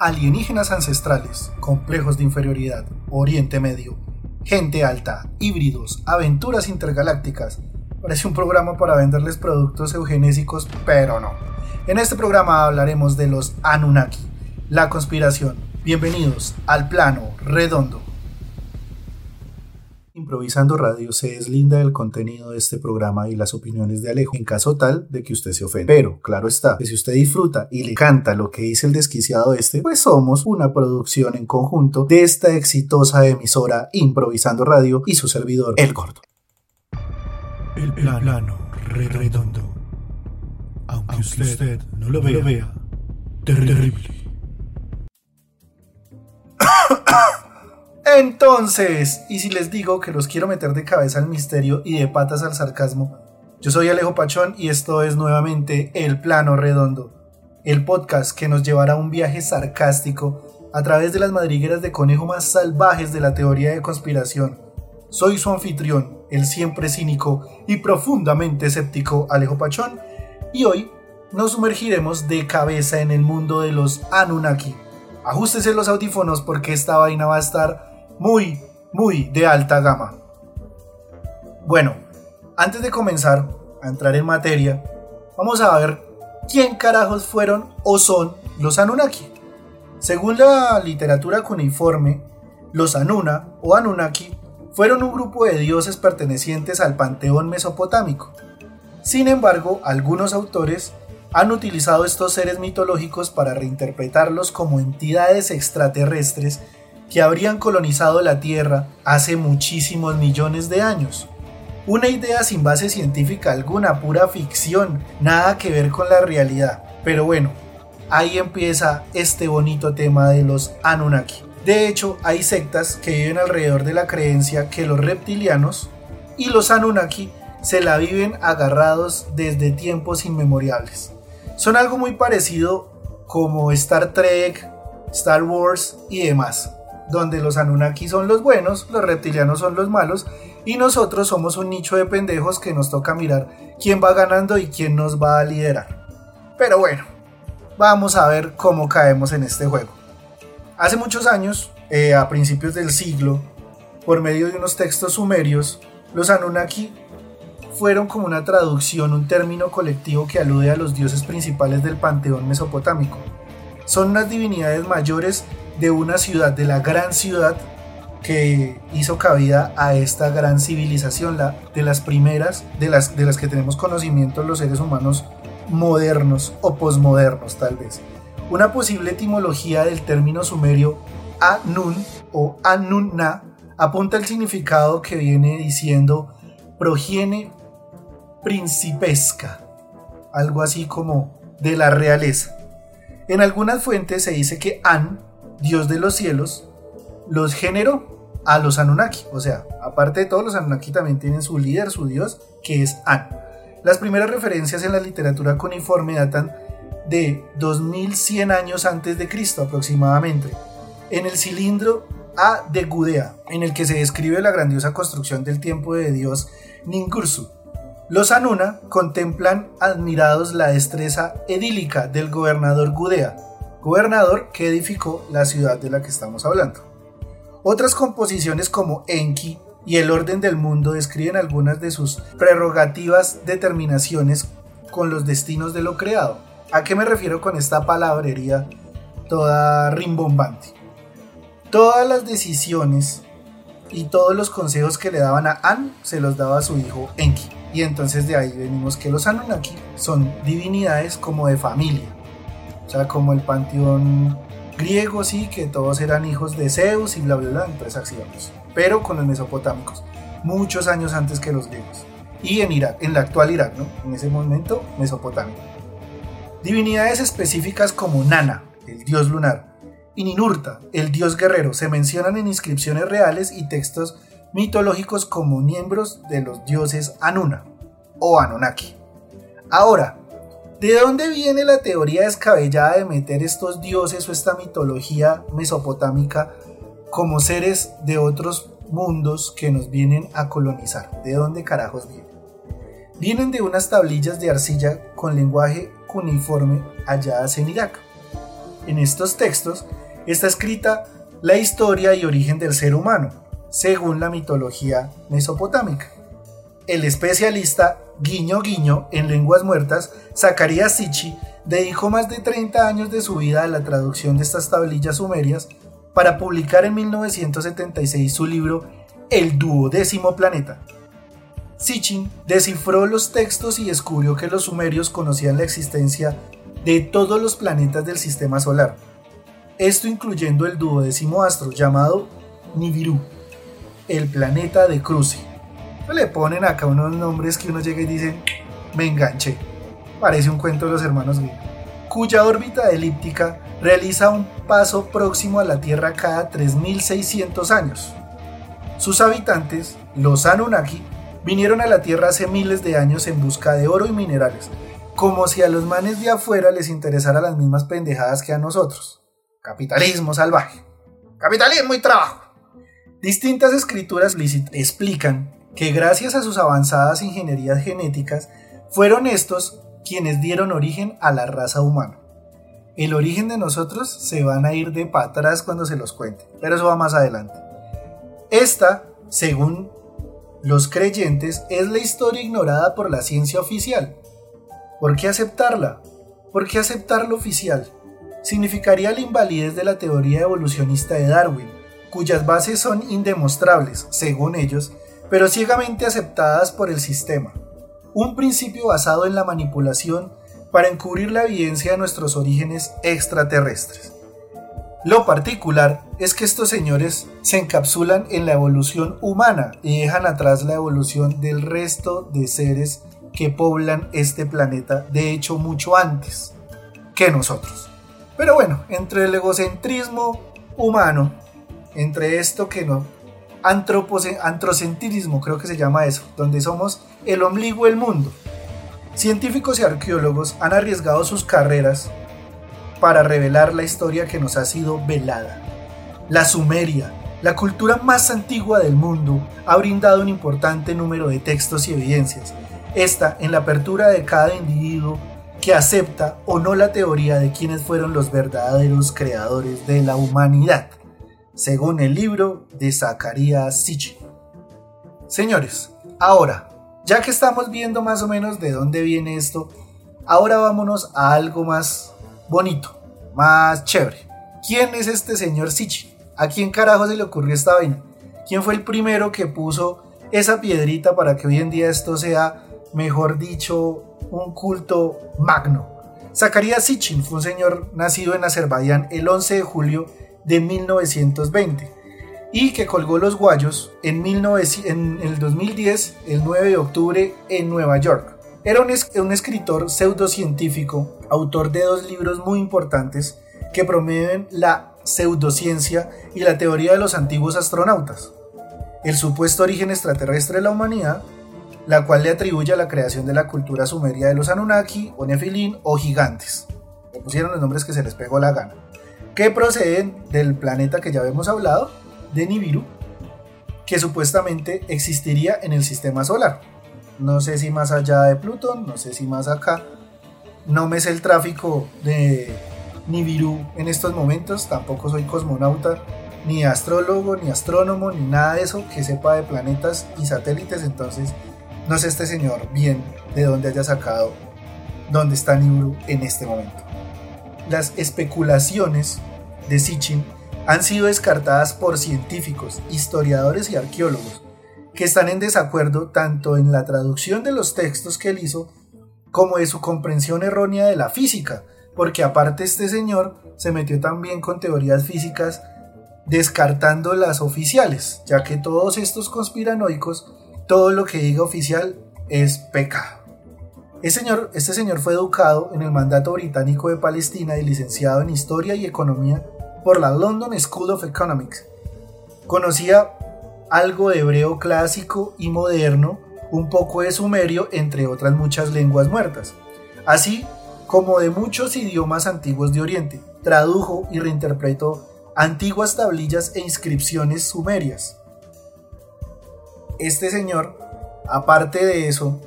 Alienígenas ancestrales, complejos de inferioridad, Oriente Medio, gente alta, híbridos, aventuras intergalácticas. Parece un programa para venderles productos eugenésicos, pero no. En este programa hablaremos de los Anunnaki, la conspiración. Bienvenidos al plano redondo. Improvisando Radio se deslinda del contenido de este programa y las opiniones de Alejo en caso tal de que usted se ofenda. Pero, claro está, que si usted disfruta y le canta lo que dice el desquiciado este, pues somos una producción en conjunto de esta exitosa emisora Improvisando Radio y su servidor, El Gordo. El plano redondo. Aunque, usted, no lo vea, terrible. Entonces, y si les digo que los quiero meter de cabeza al misterio y de patas al sarcasmo, yo soy Alejo Pachón y esto es nuevamente El Plano Redondo, el podcast que nos llevará a un viaje sarcástico a través de las madrigueras de conejo más salvajes de la teoría de conspiración. Soy su anfitrión, el siempre cínico y profundamente escéptico Alejo Pachón, y hoy nos sumergiremos de cabeza en el mundo de los Anunnaki. Ajústese los audífonos porque esta vaina va a estar muy, muy de alta gama. Bueno, antes de comenzar a entrar en materia, vamos a ver quién carajos fueron o son los Anunnaki. Según la literatura cuneiforme, los Anuna o Anunnaki fueron un grupo de dioses pertenecientes al panteón mesopotámico. Sin embargo, algunos autores han utilizado estos seres mitológicos para reinterpretarlos como entidades extraterrestres que habrían colonizado la Tierra hace muchísimos millones de años. Una idea sin base científica alguna, pura ficción, nada que ver con la realidad. Pero bueno, ahí empieza este bonito tema de los Anunnaki. De hecho, hay sectas que viven alrededor de la creencia que los reptilianos y los Anunnaki se la viven agarrados desde tiempos inmemoriales. Son algo muy parecido como Star Trek, Star Wars y demás donde los Anunnaki son los buenos, los reptilianos son los malos, y nosotros somos un nicho de pendejos que nos toca mirar quién va ganando y quién nos va a liderar. Pero bueno, vamos a ver cómo caemos en este juego. Hace muchos años, eh, a principios del siglo, por medio de unos textos sumerios, los Anunnaki fueron como una traducción, un término colectivo que alude a los dioses principales del panteón mesopotámico. Son unas divinidades mayores de una ciudad, de la gran ciudad que hizo cabida a esta gran civilización, la, de las primeras de las, de las que tenemos conocimiento los seres humanos modernos o posmodernos tal vez. Una posible etimología del término sumerio Anun o Anunna apunta al significado que viene diciendo progiene principesca, algo así como de la realeza. En algunas fuentes se dice que An Dios de los cielos, los generó a los Anunnaki. O sea, aparte de todos los Anunnaki también tienen su líder, su dios, que es An. Las primeras referencias en la literatura cuneiforme datan de 2100 años antes de Cristo aproximadamente, en el cilindro A de Gudea, en el que se describe la grandiosa construcción del tiempo de dios Ningursu. Los Anuna contemplan admirados la destreza edílica del gobernador Gudea, gobernador que edificó la ciudad de la que estamos hablando. Otras composiciones como Enki y El orden del mundo describen algunas de sus prerrogativas determinaciones con los destinos de lo creado. ¿A qué me refiero con esta palabrería toda rimbombante? Todas las decisiones y todos los consejos que le daban a An se los daba a su hijo Enki. Y entonces de ahí venimos que los Anunnaki son divinidades como de familia o sea, como el panteón griego, sí, que todos eran hijos de Zeus y bla, bla, bla, entonces así Pero con los mesopotámicos, muchos años antes que los griegos. Y en Irak, en la actual Irak, ¿no? En ese momento, mesopotámico. Divinidades específicas como Nana, el dios lunar, y Ninurta, el dios guerrero, se mencionan en inscripciones reales y textos mitológicos como miembros de los dioses Anuna o Anunnaki. Ahora, ¿De dónde viene la teoría descabellada de meter estos dioses o esta mitología mesopotámica como seres de otros mundos que nos vienen a colonizar? ¿De dónde carajos vienen? Vienen de unas tablillas de arcilla con lenguaje cuneiforme halladas en Irak. En estos textos está escrita la historia y origen del ser humano, según la mitología mesopotámica. El especialista guiño guiño en lenguas muertas, Zacarías Sichi, dedicó más de 30 años de su vida a la traducción de estas tablillas sumerias para publicar en 1976 su libro El duodécimo planeta. Sitchin descifró los textos y descubrió que los sumerios conocían la existencia de todos los planetas del sistema solar, esto incluyendo el duodécimo astro llamado Nibiru, el planeta de cruce. Le ponen acá unos nombres que uno llega y dice, me enganché. Parece un cuento de los hermanos Grimm. Cuya órbita elíptica realiza un paso próximo a la Tierra cada 3600 años. Sus habitantes, los Anunnaki, vinieron a la Tierra hace miles de años en busca de oro y minerales, como si a los manes de afuera les interesara las mismas pendejadas que a nosotros. Capitalismo salvaje. Capitalismo y trabajo. Distintas escrituras explican que gracias a sus avanzadas ingenierías genéticas, fueron estos quienes dieron origen a la raza humana. El origen de nosotros se van a ir de para atrás cuando se los cuente, pero eso va más adelante. Esta, según los creyentes, es la historia ignorada por la ciencia oficial. ¿Por qué aceptarla? ¿Por qué aceptar lo oficial? Significaría la invalidez de la teoría evolucionista de Darwin, cuyas bases son indemostrables, según ellos, pero ciegamente aceptadas por el sistema. Un principio basado en la manipulación para encubrir la evidencia de nuestros orígenes extraterrestres. Lo particular es que estos señores se encapsulan en la evolución humana y dejan atrás la evolución del resto de seres que poblan este planeta, de hecho mucho antes que nosotros. Pero bueno, entre el egocentrismo humano, entre esto que no antrocentrismo, creo que se llama eso, donde somos el ombligo del mundo. Científicos y arqueólogos han arriesgado sus carreras para revelar la historia que nos ha sido velada. La Sumeria, la cultura más antigua del mundo, ha brindado un importante número de textos y evidencias. Esta en la apertura de cada individuo que acepta o no la teoría de quiénes fueron los verdaderos creadores de la humanidad según el libro de Zacarías Sichi. Señores, ahora, ya que estamos viendo más o menos de dónde viene esto, ahora vámonos a algo más bonito, más chévere. ¿Quién es este señor Sichi? ¿A quién carajo se le ocurrió esta vaina? ¿Quién fue el primero que puso esa piedrita para que hoy en día esto sea, mejor dicho, un culto magno? Zacarías Sitchin fue un señor nacido en Azerbaiyán el 11 de julio de 1920 y que colgó los guayos en, el 2010, el 9 de octubre, en Nueva York. Era un, un escritor pseudocientífico, autor de dos libros muy importantes que promueven la pseudociencia y la teoría de los antiguos astronautas. El supuesto origen extraterrestre de la humanidad, la cual le atribuye a la creación de la cultura sumeria de los Anunnaki o Nefilín o gigantes. Le pusieron los nombres que se les pegó la gana que proceden del planeta que ya habíamos hablado, de Nibiru, que supuestamente existiría en el sistema solar. No sé si más allá de Plutón, no sé si más acá. No me sé el tráfico de Nibiru en estos momentos, tampoco soy cosmonauta, ni astrólogo, ni astrónomo, ni nada de eso que sepa de planetas y satélites, entonces no sé este señor bien de dónde haya sacado dónde está Nibiru en este momento. Las especulaciones de Sitchin han sido descartadas por científicos, historiadores y arqueólogos, que están en desacuerdo tanto en la traducción de los textos que él hizo como de su comprensión errónea de la física, porque aparte este señor se metió también con teorías físicas descartando las oficiales, ya que todos estos conspiranoicos, todo lo que diga oficial es pecado. Este señor, fue educado en el mandato británico de Palestina y licenciado en Historia y Economía por la London School of Economics. Conocía algo de hebreo clásico y moderno, un poco de sumerio, entre otras muchas lenguas muertas, así como de muchos idiomas antiguos de Oriente. Tradujo y reinterpretó antiguas tablillas e inscripciones sumerias. Este señor, aparte de eso,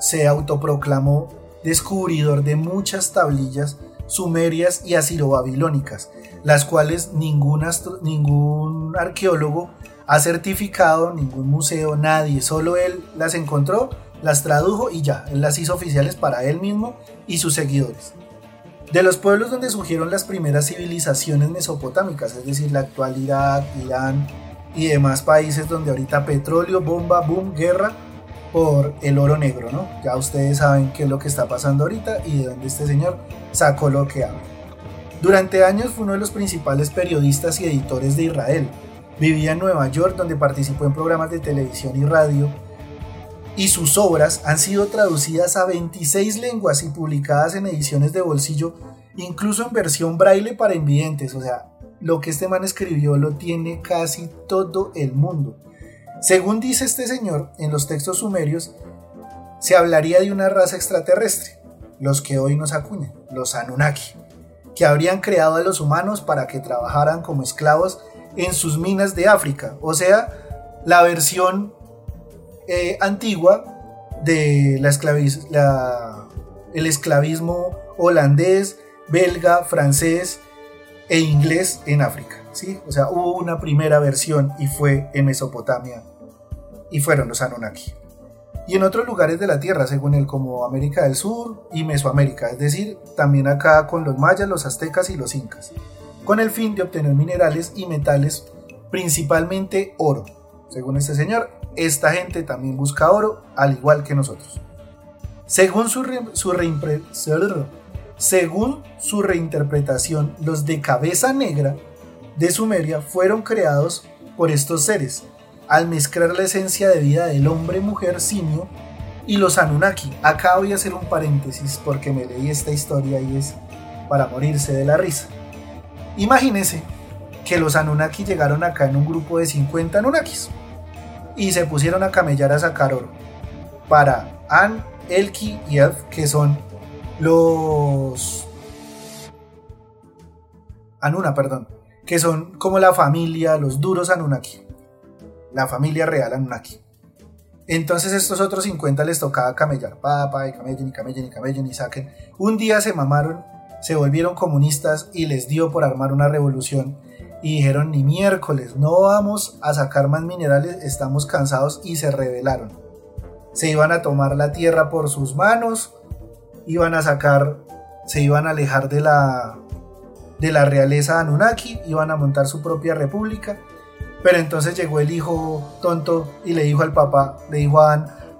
se autoproclamó descubridor de muchas tablillas sumerias y asiro-babilónicas, las cuales ningún, ningún arqueólogo ha certificado, ningún museo, nadie, solo él las encontró, las tradujo y ya, él las hizo oficiales para él mismo y sus seguidores. De los pueblos donde surgieron las primeras civilizaciones mesopotámicas, es decir, la actualidad, Irán y demás países donde ahorita petróleo, bomba, boom, guerra por el oro negro, ¿no? Ya ustedes saben qué es lo que está pasando ahorita y de dónde este señor sacó lo que habla. Durante años fue uno de los principales periodistas y editores de Israel. Vivía en Nueva York donde participó en programas de televisión y radio y sus obras han sido traducidas a 26 lenguas y publicadas en ediciones de bolsillo, incluso en versión braille para invidentes. O sea, lo que este man escribió lo tiene casi todo el mundo. Según dice este señor, en los textos sumerios se hablaría de una raza extraterrestre, los que hoy nos acuñan, los Anunnaki, que habrían creado a los humanos para que trabajaran como esclavos en sus minas de África, o sea, la versión eh, antigua de la, esclavismo holandés, belga, francés e inglés en África. ¿sí? O sea, hubo una primera versión y fue en Mesopotamia y fueron los Anunnaki. Y en otros lugares de la Tierra, según él, como América del Sur y Mesoamérica, es decir, también acá con los mayas, los aztecas y los incas, con el fin de obtener minerales y metales, principalmente oro. Según este señor, esta gente también busca oro, al igual que nosotros. Según su, según su reinterpretación, los de cabeza negra de Sumeria fueron creados por estos seres, al mezclar la esencia de vida del hombre, mujer, simio y los Anunnaki. Acá voy a hacer un paréntesis porque me leí esta historia y es para morirse de la risa. Imagínense que los Anunnaki llegaron acá en un grupo de 50 Anunnakis y se pusieron a camellar a sacar oro para An, Elki y Elf, que son los Anuna, perdón, que son como la familia, los duros Anunnaki, la familia real Anunnaki. Entonces estos otros 50 les tocaba camellar, papá, y camellen, y camellen, y camellen, y saquen. Un día se mamaron, se volvieron comunistas y les dio por armar una revolución y dijeron ni miércoles, no vamos a sacar más minerales, estamos cansados y se rebelaron. Se iban a tomar la tierra por sus manos, iban a sacar, se iban a alejar de la, de la realeza Anunnaki, iban a montar su propia república. Pero entonces llegó el hijo tonto y le dijo al papá, le dijo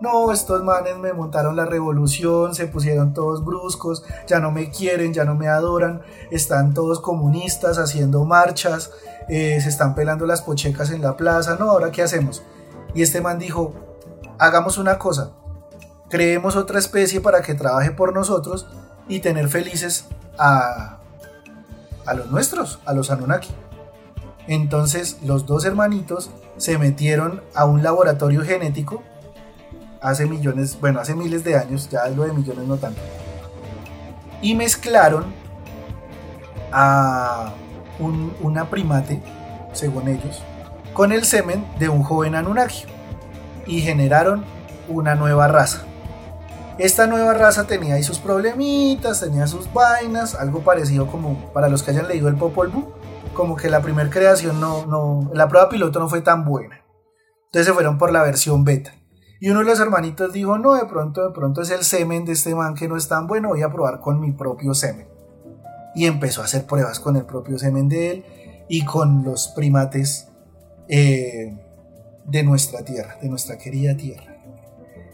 no, estos manes me montaron la revolución, se pusieron todos bruscos, ya no me quieren, ya no me adoran, están todos comunistas haciendo marchas, eh, se están pelando las pochecas en la plaza, no, ahora qué hacemos. Y este man dijo, hagamos una cosa, creemos otra especie para que trabaje por nosotros y tener felices a, los nuestros, a los Anunnaki. Entonces los dos hermanitos se metieron a un laboratorio genético hace millones, bueno, hace miles de años, ya lo de millones no tanto. Y mezclaron a un, una primate, según ellos, con el semen de un joven Anunnaki y generaron una nueva raza. Esta nueva raza tenía ahí sus problemitas, tenía sus vainas, algo parecido como para los que hayan leído el Popol Vuh, como que la primera creación no, no, la prueba piloto no fue tan buena. Entonces se fueron por la versión beta. Y uno de los hermanitos dijo, no, de pronto, de pronto es el semen de este man que no es tan bueno, voy a probar con mi propio semen. Y empezó a hacer pruebas con el propio semen de él y con los primates eh, de nuestra tierra, de nuestra querida tierra.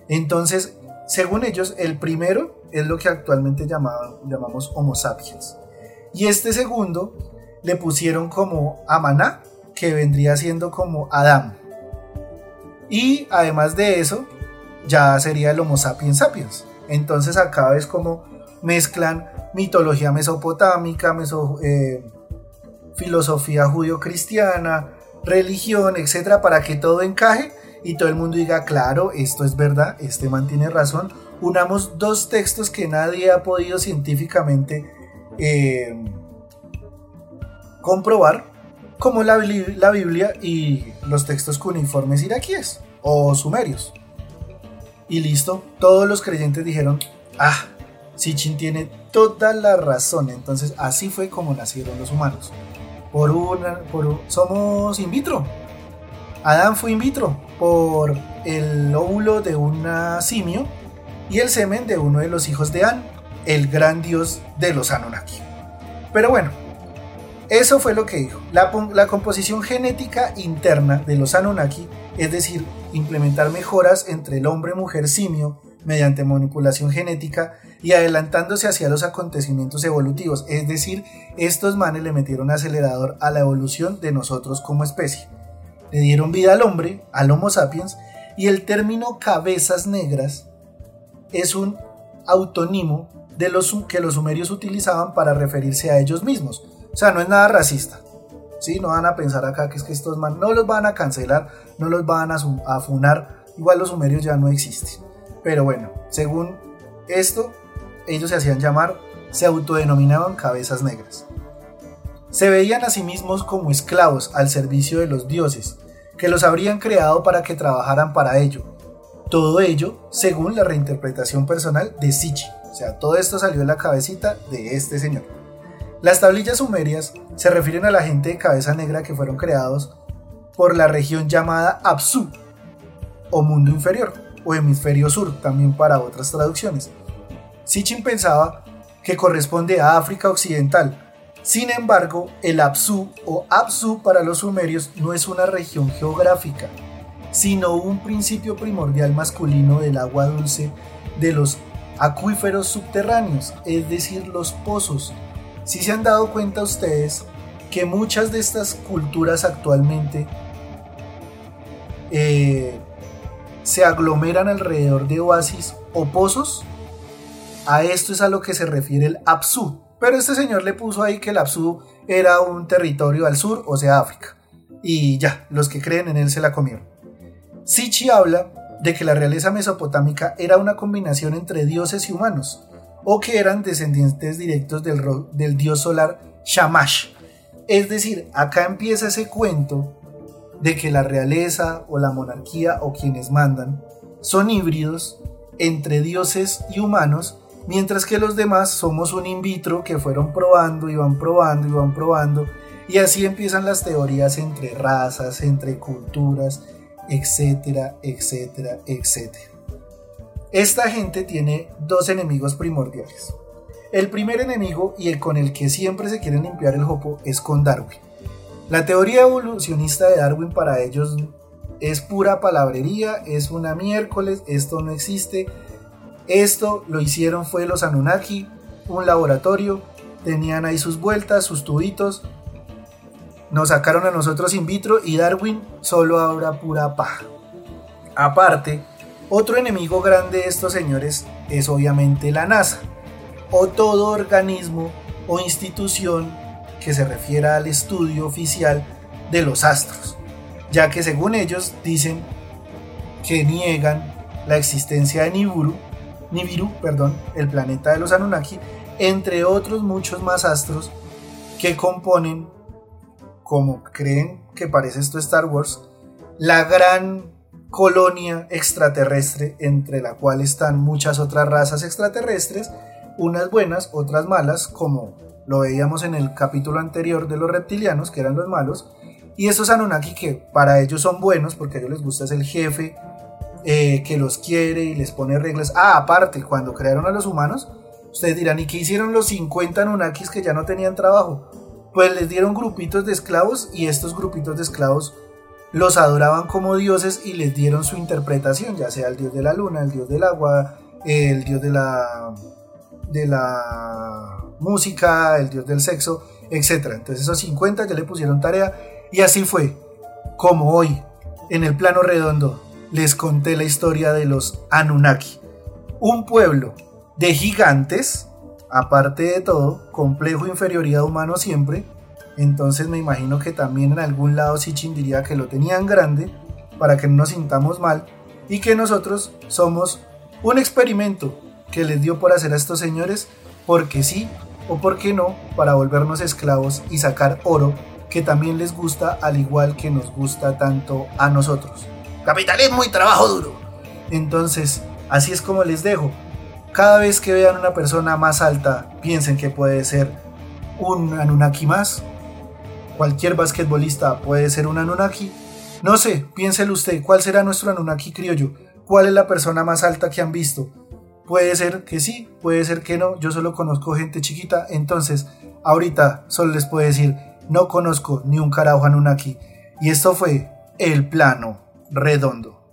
Entonces, según ellos, el primero es lo que actualmente llamamos Homo sapiens. Y este segundo le pusieron como Amaná, que vendría siendo como Adán. Y además de eso, ya sería el Homo sapiens sapiens. Entonces acá ves como mezclan mitología mesopotámica, eh, filosofía judío-cristiana, religión, etcétera, para que todo encaje y todo el mundo diga, claro, esto es verdad, este man tiene razón. Unamos dos textos que nadie ha podido científicamente eh, comprobar como la, la Biblia y los textos cuneiformes iraquíes o sumerios. Y listo, todos los creyentes dijeron, ah, Sitchin tiene toda la razón. Entonces, así fue como nacieron los humanos. Por una, por, somos in vitro. Adán fue in vitro por el óvulo de una simio y el semen de uno de los hijos de An, el gran dios de los Anunnaki. Pero bueno, eso fue lo que dijo. La, la, composición genética interna de los Anunnaki, es decir, implementar mejoras entre el hombre, mujer, simio, mediante manipulación genética y adelantándose hacia los acontecimientos evolutivos. Es decir, estos manes le metieron acelerador a la evolución de nosotros como especie. Le dieron vida al hombre, al Homo sapiens, y el término cabezas negras es un autónimo de los que los sumerios utilizaban para referirse a ellos mismos. O sea, no es nada racista. ¿sí? No van a pensar acá que es que estos manes no los van a cancelar, no los van a, a funar. Igual los sumerios ya no existen. Pero bueno, según esto, ellos se hacían llamar, se autodenominaban cabezas negras. Se veían a sí mismos como esclavos al servicio de los dioses, que los habrían creado para que trabajaran para ello. Todo ello según la reinterpretación personal de Sichi. O sea, todo esto salió de la cabecita de este señor. Las tablillas sumerias se refieren a la gente de cabeza negra que fueron creados por la región llamada Apsu o mundo inferior o hemisferio sur, también para otras traducciones. Sitchin pensaba que corresponde a África Occidental. Sin embargo, el Apsu o Apsu para los sumerios no es una región geográfica, sino un principio primordial masculino del agua dulce de los acuíferos subterráneos, es decir, los pozos. Si se han dado cuenta ustedes que muchas de estas culturas actualmente eh, se aglomeran alrededor de oasis o pozos. A esto es a lo que se refiere el Apsu. Pero este señor le puso ahí que el Apsu era un territorio al sur, o sea, África. Y ya, los que creen en él se la comieron. Sichi habla de que la realeza mesopotámica era una combinación entre dioses y humanos, o que eran descendientes directos del, del dios solar Shamash. Es decir, acá empieza ese cuento de que la realeza o la monarquía o quienes mandan son híbridos entre dioses y humanos, mientras que los demás somos un in vitro que fueron probando y van probando y van probando, y así empiezan las teorías entre razas, entre culturas, etcétera, etcétera, etcétera. Esta gente tiene dos enemigos primordiales. El primer enemigo y el con el que siempre se quieren limpiar el jopo es con Darwin. La teoría evolucionista de Darwin para ellos es pura palabrería, es una miércoles, esto no existe. Esto lo hicieron fue los Anunnaki, un laboratorio, tenían ahí sus vueltas, sus tubitos, nos sacaron a nosotros in vitro y Darwin solo ahora pura paja. Aparte, otro enemigo grande de estos señores es obviamente la NASA, o todo organismo o institución que se refiera al estudio oficial de los astros, ya que según ellos dicen que niegan la existencia de Nibiru, Nibiru, perdón, el planeta de los Anunnaki, entre otros muchos más astros que componen, como creen que parece esto Star Wars, la gran colonia extraterrestre entre la cual están muchas otras razas extraterrestres, unas buenas, otras malas, como lo veíamos en el capítulo anterior de los reptilianos, que eran los malos. Y estos Anunnaki que para ellos son buenos, porque a ellos les gusta es el jefe eh, que los quiere y les pone reglas. Ah, aparte, cuando crearon a los humanos, ustedes dirán, ¿y qué hicieron los 50 Anunnakis que ya no tenían trabajo? Pues les dieron grupitos de esclavos y estos grupitos de esclavos los adoraban como dioses y les dieron su interpretación, ya sea el dios de la luna, el dios del agua, el dios de la de la música, el dios del sexo, etc. Entonces esos 50 ya le pusieron tarea y así fue como hoy en el plano redondo les conté la historia de los Anunnaki, un pueblo de gigantes, aparte de todo, complejo inferioridad humano siempre, entonces me imagino que también en algún lado Sichin diría que lo tenían grande para que no nos sintamos mal y que nosotros somos un experimento que les dio por hacer a estos señores porque sí o porque no para volvernos esclavos y sacar oro que también les gusta al igual que nos gusta tanto a nosotros. Capitalismo y trabajo duro. Entonces, así es como les dejo. Cada vez que vean una persona más alta, piensen que puede ser un Anunnaki más. Cualquier basquetbolista puede ser un Anunnaki. No sé, piénselo usted, ¿cuál será nuestro Anunnaki criollo? ¿Cuál es la persona más alta que han visto? Puede ser que sí, puede ser que no. Yo solo conozco gente chiquita, entonces ahorita solo les puedo decir, no conozco ni un carajo Anunnaki. Y esto fue el plano redondo.